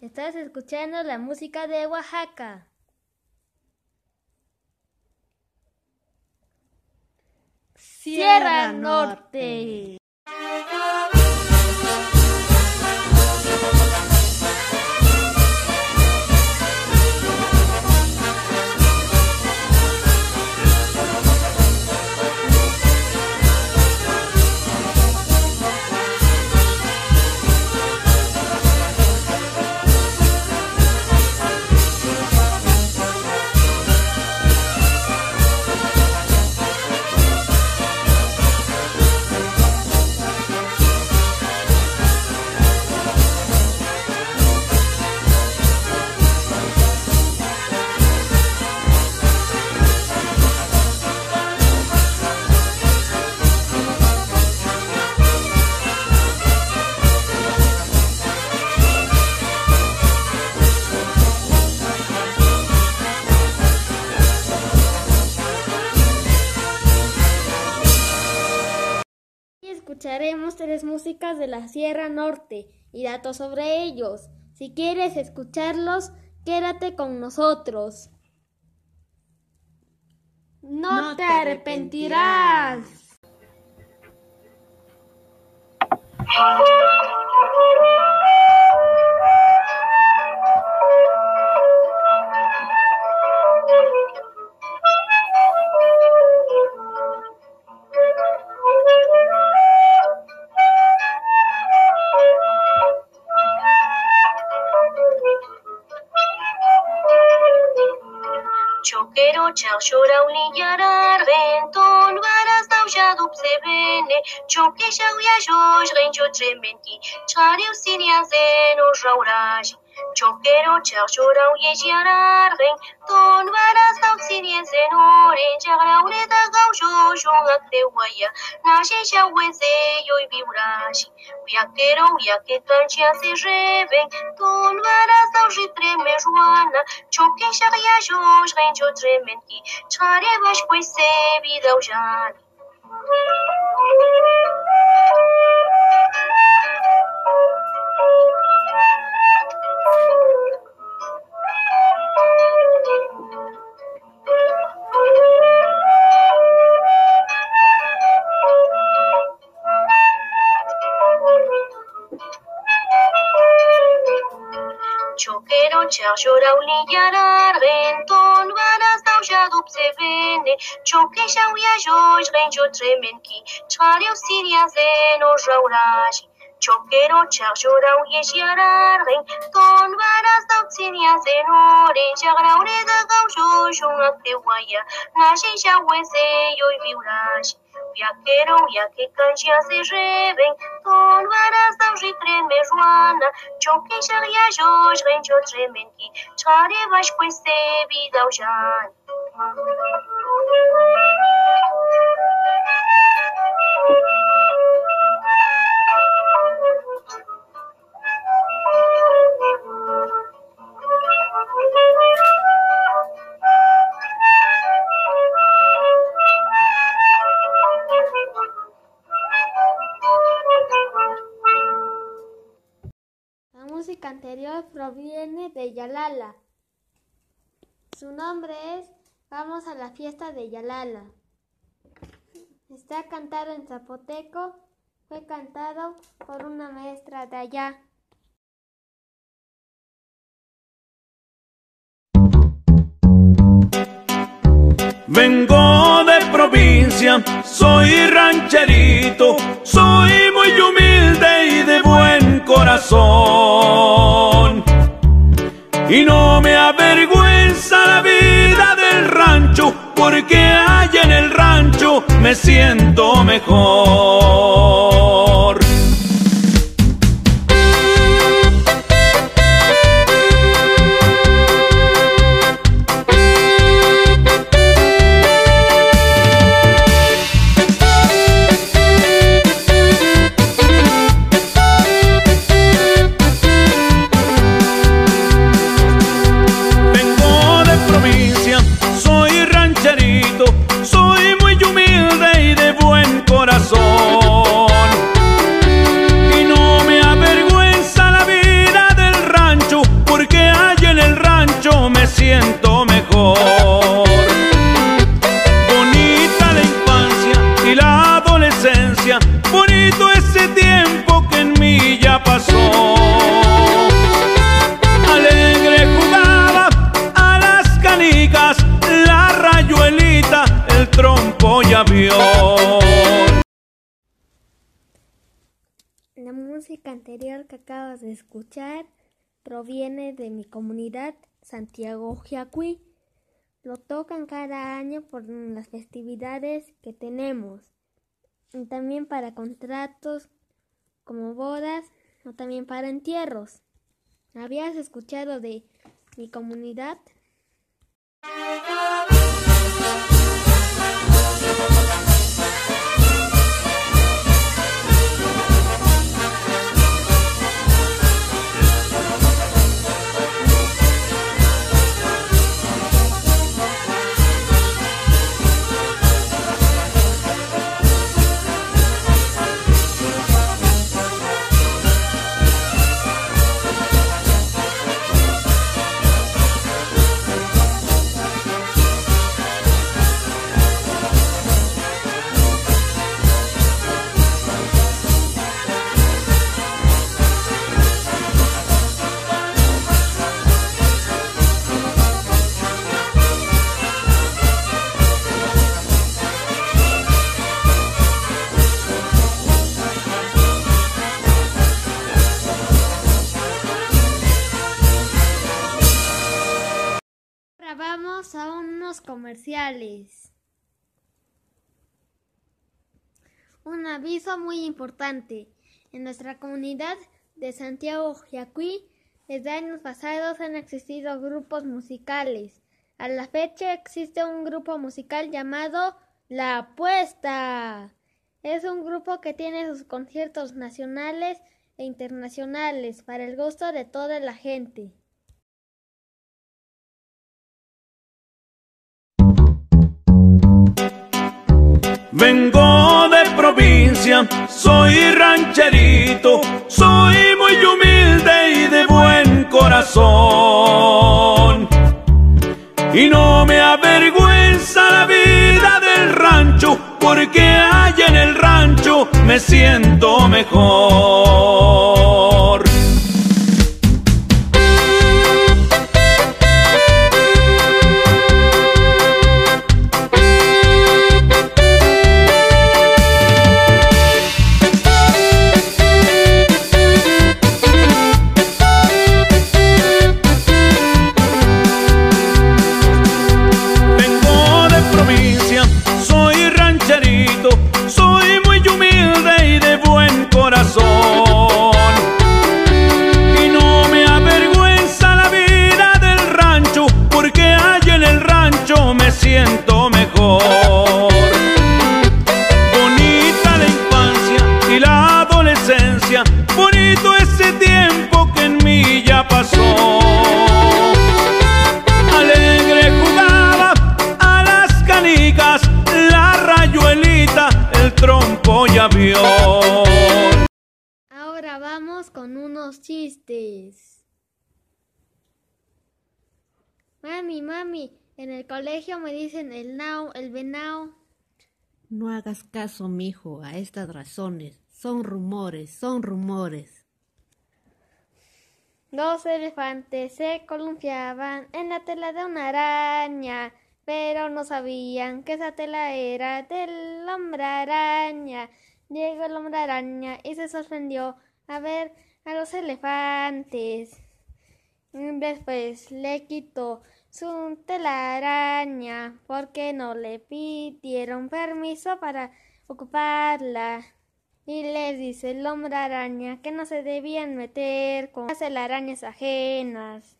Estás escuchando la música de Oaxaca. Sierra Norte. De la Sierra Norte y datos sobre ellos. Si quieres escucharlos, quédate con nosotros. No, No te te arrepentirás. Cioccherò c'è sciora un ignorar venton varas dauja dupse bene Ciocche ya uia gioj rencio trementi Ciareu sinia zeno jauraj Cioccherò c'è sciora un ignorar venton varas dausinia zeno rencio graure da gaujo jonga te uia Nasce c'è uenze ioi viuraj Uia chero uia che tancia se reven Ton varas hoje treme a Joana, Čokin se riažos, rende o tremenki, pois é vida dal žani. cherchera uliyarar renton vanas dau jarup sevene choke shauya joj renjo tremenki chariu siria zeno jauraji Chokero charjora uyeshiarar renton vanas dau siria zeno renja graure da gau jojo ngakte waya nashi shawese yoy viuraji viacherão jakikaj ja zeżywień, to nwaraz dałży treme żłana, ciągnie się ja żoż ręcio drzemenki, czarewaś płyń sebi dałżan. Thank you. Música anterior proviene de Yalala. Su nombre es Vamos a la fiesta de Yalala. Está cantado en zapoteco. Fue cantado por una maestra de allá. Vengo de provincia, soy rancherito, soy muy humilde y de buen corazón. Porque allá en el rancho me siento mejor. siento mejor. Bonita la infancia y la adolescencia, bonito ese tiempo que en mí ya pasó. Alegre jugaba a las canicas, la rayuelita, el trompo y avión. La música anterior que acabas de escuchar proviene de mi comunidad Santiago Jiacuí. Lo tocan cada año por las festividades que tenemos. Y también para contratos como bodas o también para entierros. ¿Habías escuchado de mi comunidad? Un aviso muy importante. En nuestra comunidad de Santiago Yacuí, desde años pasados han existido grupos musicales. A la fecha existe un grupo musical llamado La Apuesta. Es un grupo que tiene sus conciertos nacionales e internacionales para el gusto de toda la gente. Vengo de provincia, soy rancherito, soy muy humilde y de buen corazón. Y no me avergüenza la vida del rancho, porque allá en el rancho me siento mejor. Chistes. Mami, mami, en el colegio me dicen el nao, el venao. No hagas caso, mijo, a estas razones. Son rumores, son rumores. Dos elefantes se columpiaban en la tela de una araña, pero no sabían que esa tela era del hombre araña. Llegó el hombre araña y se sorprendió a ver a los elefantes. Después le quitó su telaraña porque no le pidieron permiso para ocuparla. Y les dice el hombre araña que no se debían meter con las telarañas ajenas.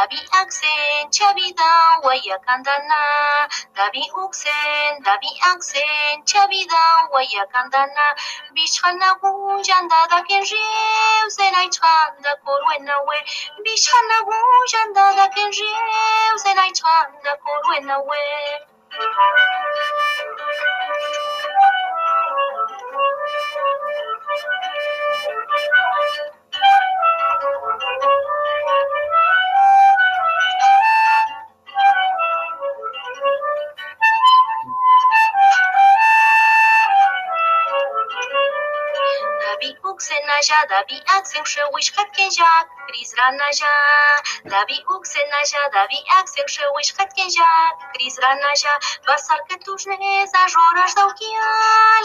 Dabi aksen chabi dan waya kandana. Dabi uksen, dabi aksen chabi dan waya kandana. Bichana gujanda da kenjiu zena ichanda korwena we. Bichana gujanda da kenjiu zena ichanda korwena we. Thank you. naja, dabi aksen szewish katken jak, krizra naja, dabi uksen naja, dabi aksen szewish katken jak, krizra naja, basarka tużne, zażoraż dałkia,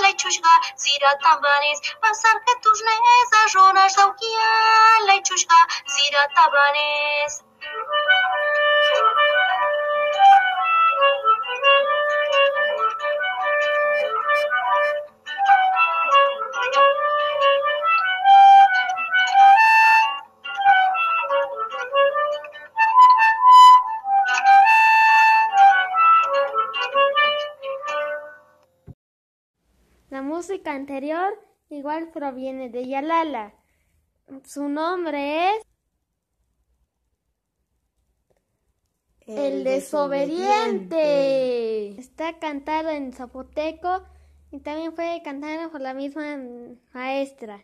leciuśga, zira tabanes, basarka tużne, zażoraż dałkia, leciuśga, zira tabanes. Música anterior igual proviene de Yalala. Su nombre es El desobediente. Está cantado en zapoteco y también fue cantado por la misma maestra.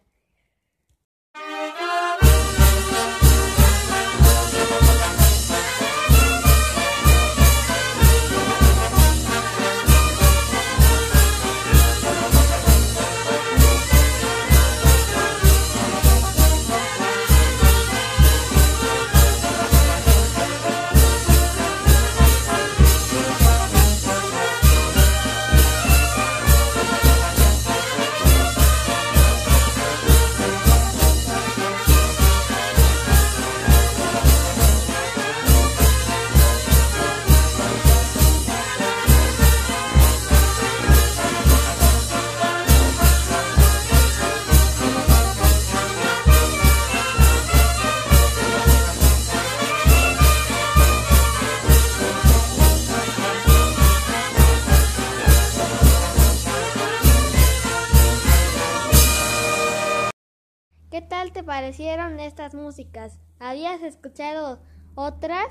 parecieron estas músicas? ¿Habías escuchado otras?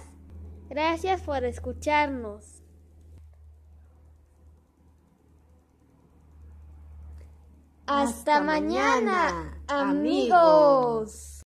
Gracias por escucharnos. Hasta, mañana, amigos.